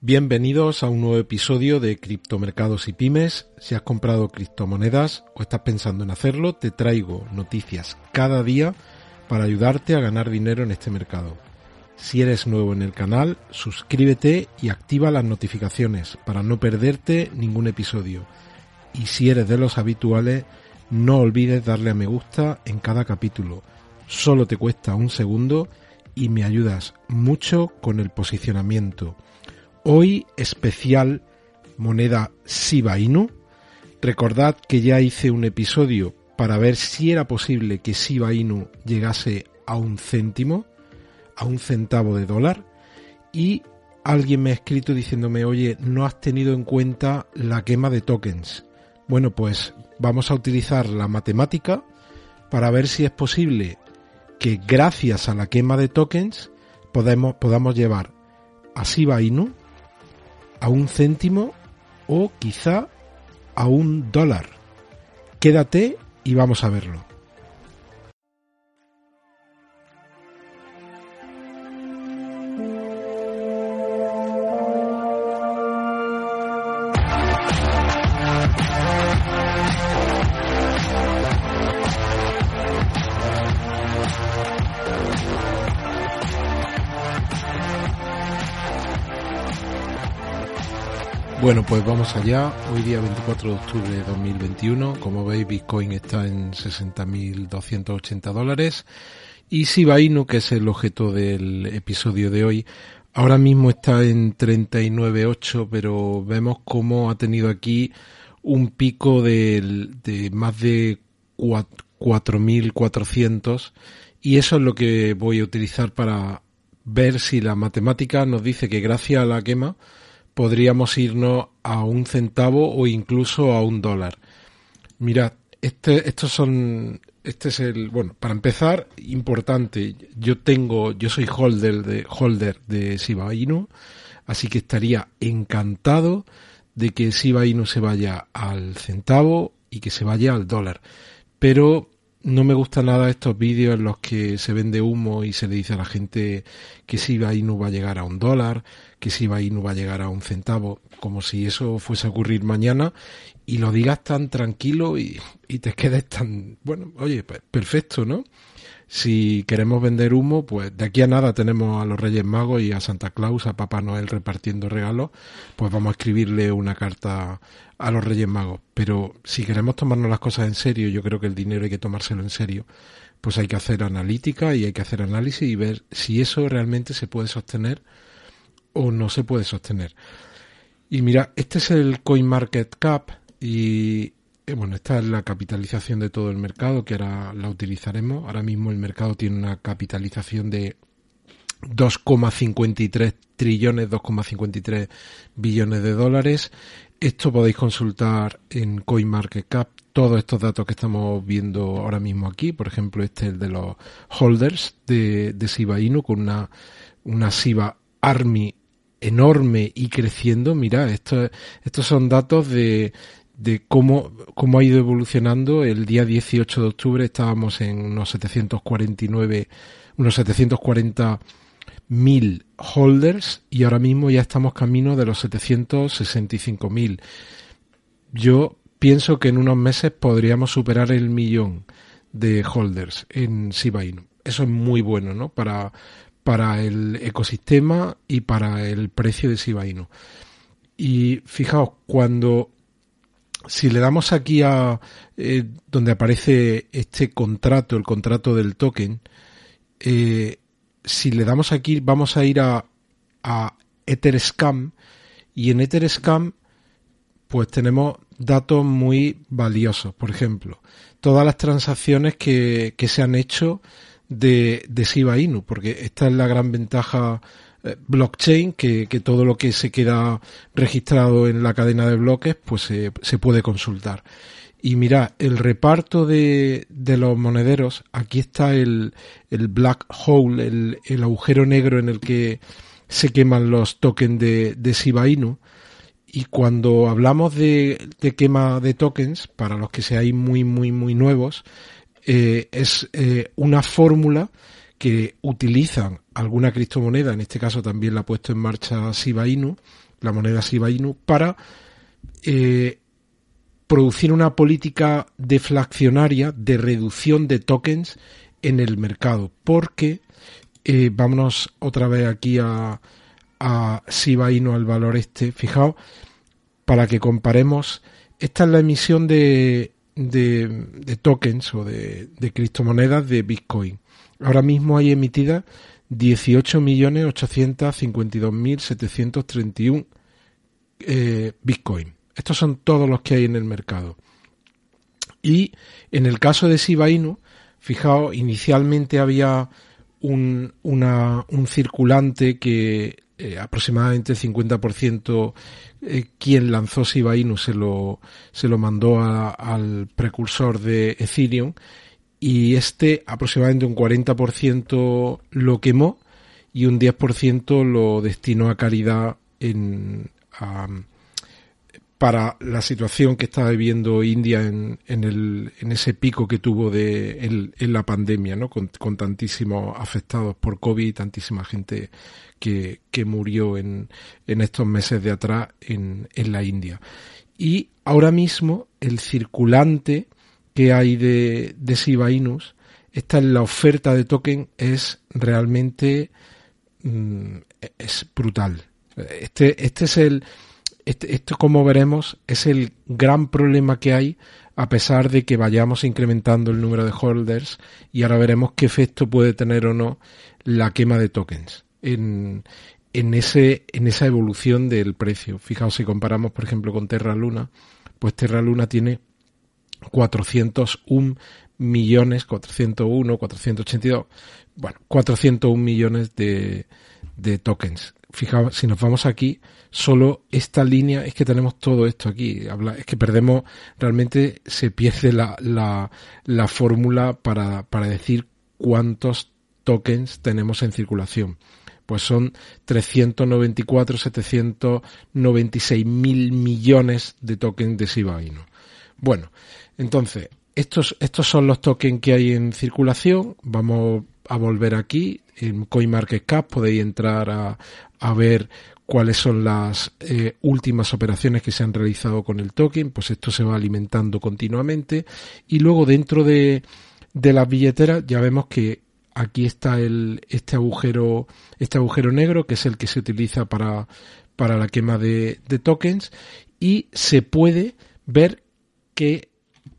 Bienvenidos a un nuevo episodio de Criptomercados y Pymes. Si has comprado criptomonedas o estás pensando en hacerlo, te traigo noticias cada día para ayudarte a ganar dinero en este mercado. Si eres nuevo en el canal, suscríbete y activa las notificaciones para no perderte ningún episodio. Y si eres de los habituales, no olvides darle a me gusta en cada capítulo. Solo te cuesta un segundo y me ayudas mucho con el posicionamiento. Hoy especial moneda Shiba Inu. Recordad que ya hice un episodio para ver si era posible que Shiba Inu llegase a un céntimo, a un centavo de dólar, y alguien me ha escrito diciéndome, oye, no has tenido en cuenta la quema de tokens. Bueno, pues vamos a utilizar la matemática para ver si es posible que gracias a la quema de tokens podamos llevar a Shiba Inu a un céntimo o quizá a un dólar. Quédate y vamos a verlo. Bueno, pues vamos allá. Hoy día 24 de octubre de 2021. Como veis, Bitcoin está en 60.280 dólares. Y Shiba Inu, que es el objeto del episodio de hoy, ahora mismo está en 39.8, pero vemos cómo ha tenido aquí un pico de, de más de 4.400 y eso es lo que voy a utilizar para ver si la matemática nos dice que gracias a la quema podríamos irnos a un centavo o incluso a un dólar. Mirad, este, estos son, este es el, bueno, para empezar, importante, yo tengo, yo soy holder de, holder de Shiba Inu, así que estaría encantado de que Shiba Inu se vaya al centavo y que se vaya al dólar. Pero no me gusta nada estos vídeos en los que se vende humo y se le dice a la gente que Shiba Inu va a llegar a un dólar, que si va no va a llegar a un centavo, como si eso fuese a ocurrir mañana, y lo digas tan tranquilo y, y te quedes tan, bueno, oye, pues perfecto, ¿no? Si queremos vender humo, pues de aquí a nada tenemos a los Reyes Magos y a Santa Claus, a Papá Noel repartiendo regalos, pues vamos a escribirle una carta a los Reyes Magos. Pero si queremos tomarnos las cosas en serio, yo creo que el dinero hay que tomárselo en serio, pues hay que hacer analítica y hay que hacer análisis y ver si eso realmente se puede sostener o no se puede sostener. Y mira, este es el CoinMarketCap y bueno, esta es la capitalización de todo el mercado que ahora la utilizaremos. Ahora mismo el mercado tiene una capitalización de 2,53 trillones, 2,53 billones de dólares. Esto podéis consultar en CoinMarketCap todos estos datos que estamos viendo ahora mismo aquí. Por ejemplo, este es el de los holders de, de Inu con una, una Army enorme y creciendo. Mira, esto, estos son datos de, de cómo, cómo ha ido evolucionando. El día 18 de octubre estábamos en unos 749, unos 740 mil holders y ahora mismo ya estamos camino de los 765 mil. Yo pienso que en unos meses podríamos superar el millón de holders en Shiba Inu. Eso es muy bueno, ¿no? Para, para el ecosistema y para el precio de Shiba Inu. Y fijaos, cuando si le damos aquí a eh, donde aparece este contrato, el contrato del token, eh, si le damos aquí vamos a ir a, a Etherscam y en Etherscam pues tenemos datos muy valiosos. Por ejemplo, todas las transacciones que, que se han hecho de, de Shiba Inu, porque esta es la gran ventaja blockchain, que, todo lo que se queda registrado en la cadena de bloques, pues se puede consultar. Y mira, el reparto de, los monederos, aquí está el, el black hole, el, agujero negro en el que se queman los tokens de, de. Y cuando hablamos de, quema de tokens, para los que seáis muy, muy, muy nuevos, eh, es eh, una fórmula que utilizan alguna criptomoneda, en este caso también la ha puesto en marcha Shiba Inu, la moneda Shiba Inu, para eh, producir una política deflacionaria de reducción de tokens en el mercado. Porque, eh, vámonos otra vez aquí a, a Shiba Inu, al valor este. Fijaos, para que comparemos, esta es la emisión de, de, tokens o de, de criptomonedas de Bitcoin. Ahora mismo hay emitidas 18.852.731 eh, Bitcoin. Estos son todos los que hay en el mercado. Y en el caso de Shiba Inu, fijaos, inicialmente había un, un circulante que eh, aproximadamente el 50% eh, quien lanzó Shiba se lo, se lo mandó al precursor de Ethereum y este aproximadamente un 40% lo quemó y un 10% lo destinó a caridad en, para la situación que está viviendo India en, en, el, en ese pico que tuvo de, en, la pandemia, ¿no? Con, tantísimos afectados por COVID y tantísima gente que, que murió en, en estos meses de atrás en, en la India. Y ahora mismo el circulante que hay de, de Inus, esta en la oferta de token es realmente mm, es brutal. Este, este es el, este, esto, como veremos, es el gran problema que hay a pesar de que vayamos incrementando el número de holders y ahora veremos qué efecto puede tener o no la quema de tokens en, en, ese, en esa evolución del precio. Fijaos, si comparamos, por ejemplo, con Terra Luna, pues Terra Luna tiene 401 millones, 401, 482, bueno, 401 millones de, de tokens. Fijaos, si nos vamos aquí, solo esta línea, es que tenemos todo esto aquí. es que perdemos, realmente se pierde la, la, la fórmula para, para decir cuántos tokens tenemos en circulación. Pues son 394, 796 mil millones de tokens de Shiba Inu. Bueno, entonces, estos, estos son los tokens que hay en circulación. Vamos a volver aquí. En CoinMarketCap podéis entrar a, a ver cuáles son las eh, últimas operaciones que se han realizado con el token, pues esto se va alimentando continuamente y luego dentro de, de las billeteras ya vemos que aquí está el, este agujero, este agujero negro que es el que se utiliza para, para la quema de, tokens y se puede ver qué,